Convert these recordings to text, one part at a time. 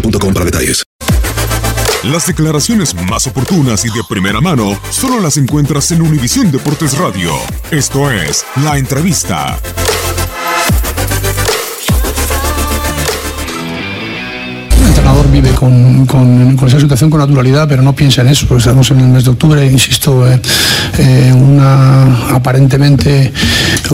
boostmobile.com para detalles. Las declaraciones más oportunas y de primera mano solo las encuentras en Univisión Deportes Radio. Esto es La Entrevista. El entrenador vive con, esa situación con naturalidad, pero no piensa en eso, estamos en el mes de octubre, insisto, eh, eh, una aparentemente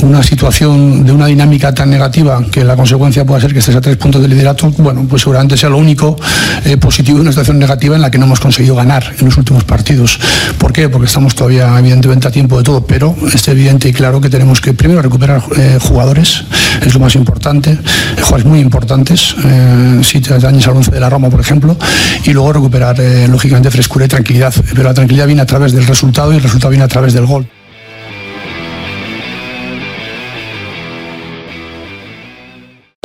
una situación de una dinámica tan negativa que la consecuencia pueda ser que estés a tres puntos de liderato, bueno, pues seguramente sea lo único eh, positivo de una situación negativa en la que no hemos conseguido ganar en los últimos partidos. ¿Por qué? Porque estamos todavía evidentemente a tiempo de todo, pero es evidente y claro que tenemos que primero recuperar jugadores, es lo más importante, jugadores muy importantes, si te dañas al once de la Roma, por ejemplo, y luego recuperar, eh, lógicamente, frescura y tranquilidad. Pero la tranquilidad viene a través del resultado y el resultado viene a través del gol.